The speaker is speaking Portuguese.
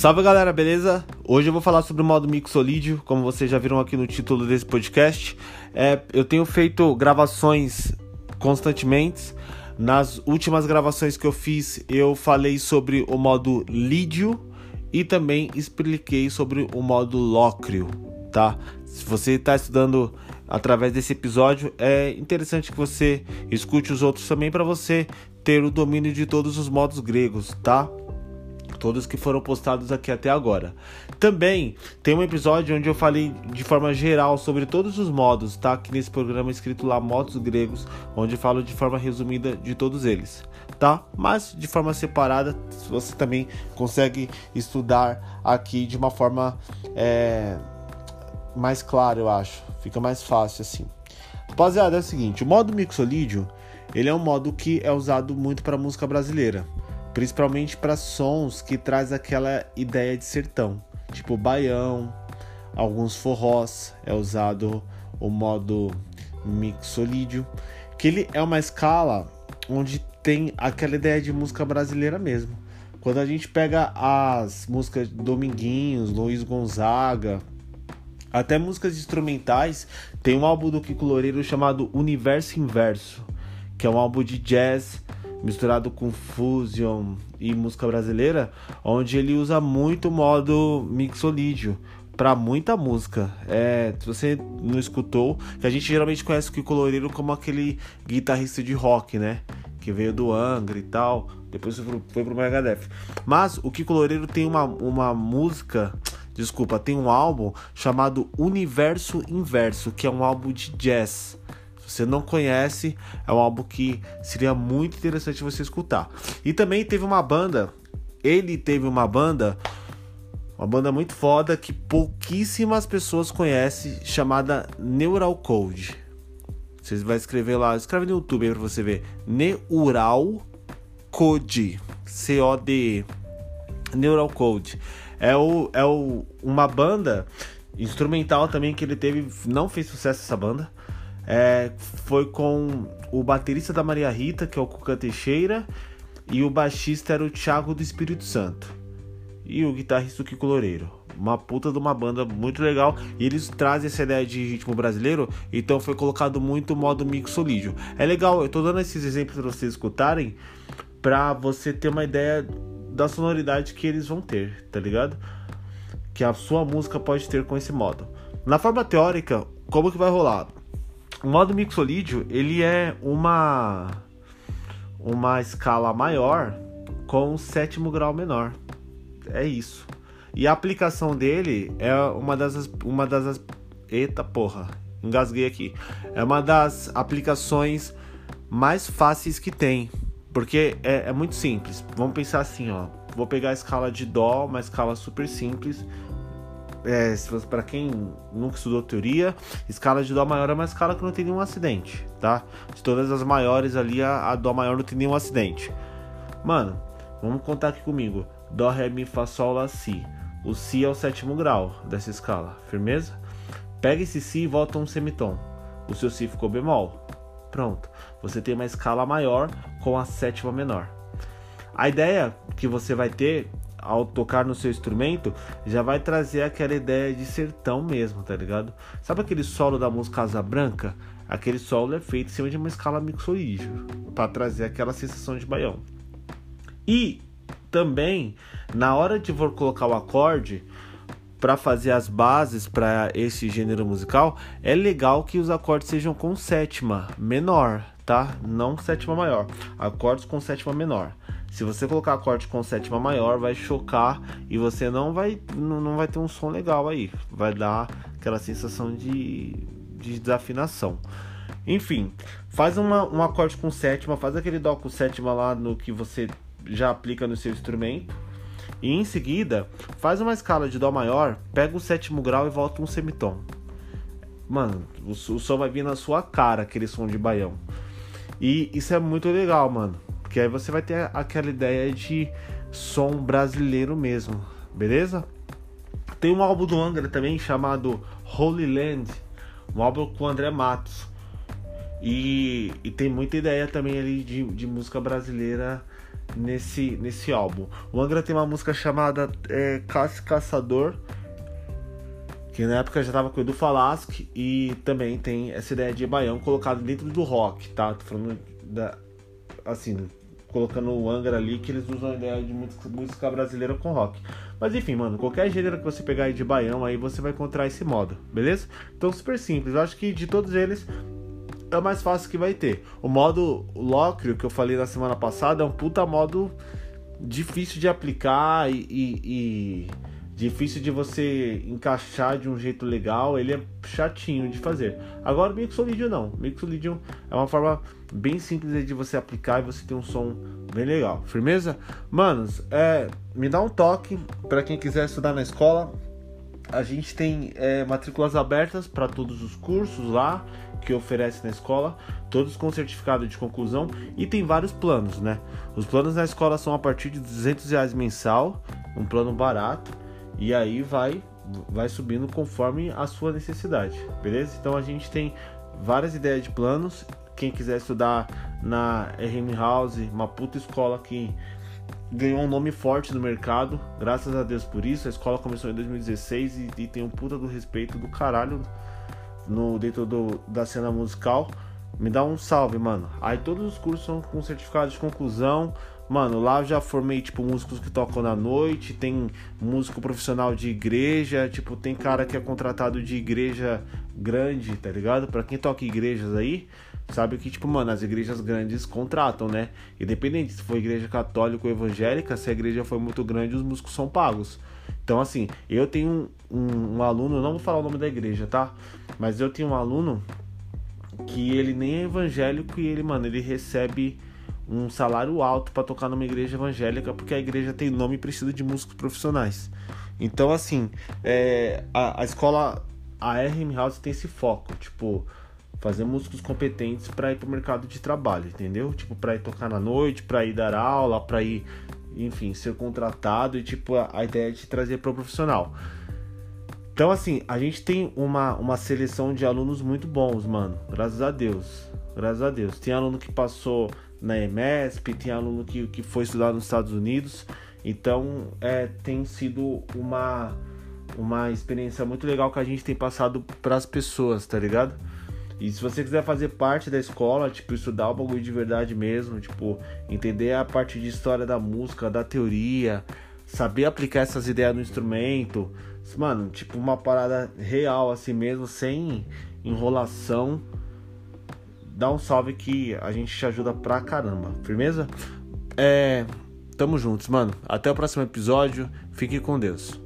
Salve galera, beleza? Hoje eu vou falar sobre o modo mixolídio, como vocês já viram aqui no título desse podcast. É, eu tenho feito gravações constantemente. Nas últimas gravações que eu fiz, eu falei sobre o modo lídio e também expliquei sobre o modo lócrio, tá? Se você está estudando através desse episódio, é interessante que você escute os outros também para você ter o domínio de todos os modos gregos, tá? Todos que foram postados aqui até agora. Também tem um episódio onde eu falei de forma geral sobre todos os modos, tá? Aqui nesse programa escrito lá Modos Gregos, onde eu falo de forma resumida de todos eles, tá? Mas de forma separada, você também consegue estudar aqui de uma forma é, mais clara, eu acho. Fica mais fácil assim. Rapaziada, é o seguinte, o modo mixolídio, ele é um modo que é usado muito para música brasileira, principalmente para sons que traz aquela ideia de sertão, tipo baião, alguns forrós, é usado o modo mixolídio, que ele é uma escala onde tem aquela ideia de música brasileira mesmo. Quando a gente pega as músicas Dominguinhos, Luiz Gonzaga, até músicas instrumentais, tem um álbum do Kiko Loureiro chamado Universo Inverso, que é um álbum de jazz misturado com fusion e música brasileira, onde ele usa muito o modo mixolídio para muita música. É, se você não escutou, que a gente geralmente conhece o Kiko como aquele guitarrista de rock, né? Que veio do Angra e tal, depois foi pro Megadeth. Mas o Kiko Loureiro tem uma, uma música desculpa, tem um álbum chamado Universo Inverso, que é um álbum de jazz. Se você não conhece, é um álbum que seria muito interessante você escutar. E também teve uma banda, ele teve uma banda, uma banda muito foda que pouquíssimas pessoas conhecem, chamada Neural Code. Vocês vai escrever lá, escreve no YouTube aí pra você ver. Neural Code. C-O-D-E. Neural Code. É, o, é o, uma banda instrumental também que ele teve, não fez sucesso essa banda. É, foi com o baterista da Maria Rita, que é o Cuca Teixeira, e o baixista era o Thiago do Espírito Santo. E o guitarrista o Kiko Loureiro. Uma puta de uma banda muito legal. E eles trazem essa ideia de ritmo brasileiro. Então foi colocado muito o modo mixolídio. É legal, eu tô dando esses exemplos para vocês escutarem. Pra você ter uma ideia da sonoridade que eles vão ter, tá ligado? Que a sua música pode ter com esse modo. Na forma teórica, como que vai rolar? O modo mixolídio, ele é uma uma escala maior com um sétimo grau menor. É isso. E a aplicação dele é uma das uma das eita porra, engasguei aqui. É uma das aplicações mais fáceis que tem porque é, é, muito simples. Vamos pensar assim, ó. Vou pegar a escala de Dó, uma escala super simples. É, para quem nunca estudou teoria, escala de Dó maior é uma escala que não tem nenhum acidente, tá? De todas as maiores ali, a, a Dó maior não tem nenhum acidente. Mano, vamos contar aqui comigo. Dó, Ré, Mi, Fá, Sol, Lá, Si. O Si é o sétimo grau dessa escala, firmeza? Pega esse Si e volta um semitom. O seu Si ficou bemol. Pronto, você tem uma escala maior com a sétima menor. A ideia que você vai ter ao tocar no seu instrumento já vai trazer aquela ideia de sertão mesmo, tá ligado? Sabe aquele solo da música Casa Branca? Aquele solo é feito em cima de uma escala mixolídio para trazer aquela sensação de baião. E também na hora de for colocar o acorde, para fazer as bases para esse gênero musical, é legal que os acordes sejam com sétima menor, tá? Não sétima maior. Acordes com sétima menor. Se você colocar acorde com sétima maior, vai chocar e você não vai não vai ter um som legal aí. Vai dar aquela sensação de, de desafinação. Enfim, faz uma, um acorde com sétima, faz aquele dó com sétima lá no que você já aplica no seu instrumento e em seguida, faz uma escala de Dó maior, pega o sétimo grau e volta um semitom. Mano, o, o som vai vir na sua cara, aquele som de baião. E isso é muito legal, mano. Porque aí você vai ter aquela ideia de som brasileiro mesmo, beleza? Tem um álbum do Angra também chamado Holy Land, um álbum com o André Matos. E, e tem muita ideia também ali de, de música brasileira nesse, nesse álbum. O Angra tem uma música chamada é, Caça Caçador, que na época já tava com o Edu Falaschi, e também tem essa ideia de baião colocado dentro do rock, tá? Tô falando da. Assim, colocando o Angra ali, que eles usam a ideia de música, brasileira com rock. Mas enfim, mano, qualquer gênero que você pegar aí de baião, aí você vai encontrar esse modo, beleza? Então, super simples. Eu acho que de todos eles, é o mais fácil que vai ter. O modo Locrio, que eu falei na semana passada, é um puta modo difícil de aplicar e, e, e, difícil de você encaixar de um jeito legal. Ele é chatinho de fazer. Agora o Mixolydian não. O Mixolydian é uma forma bem simples de você aplicar e você ter um som bem legal. Firmeza? Manos, é, me dá um toque para quem quiser estudar na escola. A gente tem é, matrículas abertas para todos os cursos lá que oferece na escola, todos com certificado de conclusão e tem vários planos, né? Os planos na escola são a partir de 200 reais mensal, um plano barato e aí vai vai subindo conforme a sua necessidade, beleza? Então a gente tem várias ideias de planos. Quem quiser estudar na RM House, uma puta escola que ganhou um nome forte no mercado, graças a Deus por isso. A escola começou em 2016 e, e tem um puta do respeito do caralho no dentro do, da cena musical, me dá um salve, mano. Aí todos os cursos são com certificado de conclusão. Mano, lá eu já formei, tipo, músicos que tocam na noite, tem músico profissional de igreja, tipo, tem cara que é contratado de igreja grande, tá ligado? Pra quem toca igrejas aí, sabe que, tipo, mano, as igrejas grandes contratam, né? Independente se for igreja católica ou evangélica, se a igreja for muito grande, os músicos são pagos. Então, assim, eu tenho um, um, um aluno, não vou falar o nome da igreja, tá? Mas eu tenho um aluno que ele nem é evangélico e ele, mano, ele recebe um salário alto para tocar numa igreja evangélica porque a igreja tem nome e precisa de músicos profissionais. Então, assim, é, a, a escola, a RM House tem esse foco, tipo, fazer músicos competentes para ir pro mercado de trabalho, entendeu? Tipo, para ir tocar na noite, para ir dar aula, para ir enfim, ser contratado e tipo a, a ideia é de trazer para o profissional. Então, assim, a gente tem uma, uma seleção de alunos muito bons, mano. Graças a Deus. Graças a Deus. Tem aluno que passou na EMESP, tem aluno que, que foi estudar nos Estados Unidos. Então, é, tem sido uma, uma experiência muito legal que a gente tem passado para as pessoas, tá ligado? E se você quiser fazer parte da escola, tipo, estudar o bagulho de verdade mesmo, tipo, entender a parte de história da música, da teoria, saber aplicar essas ideias no instrumento, mano, tipo, uma parada real assim mesmo, sem enrolação, dá um salve que a gente te ajuda pra caramba, firmeza? É. Tamo juntos, mano. Até o próximo episódio. Fique com Deus.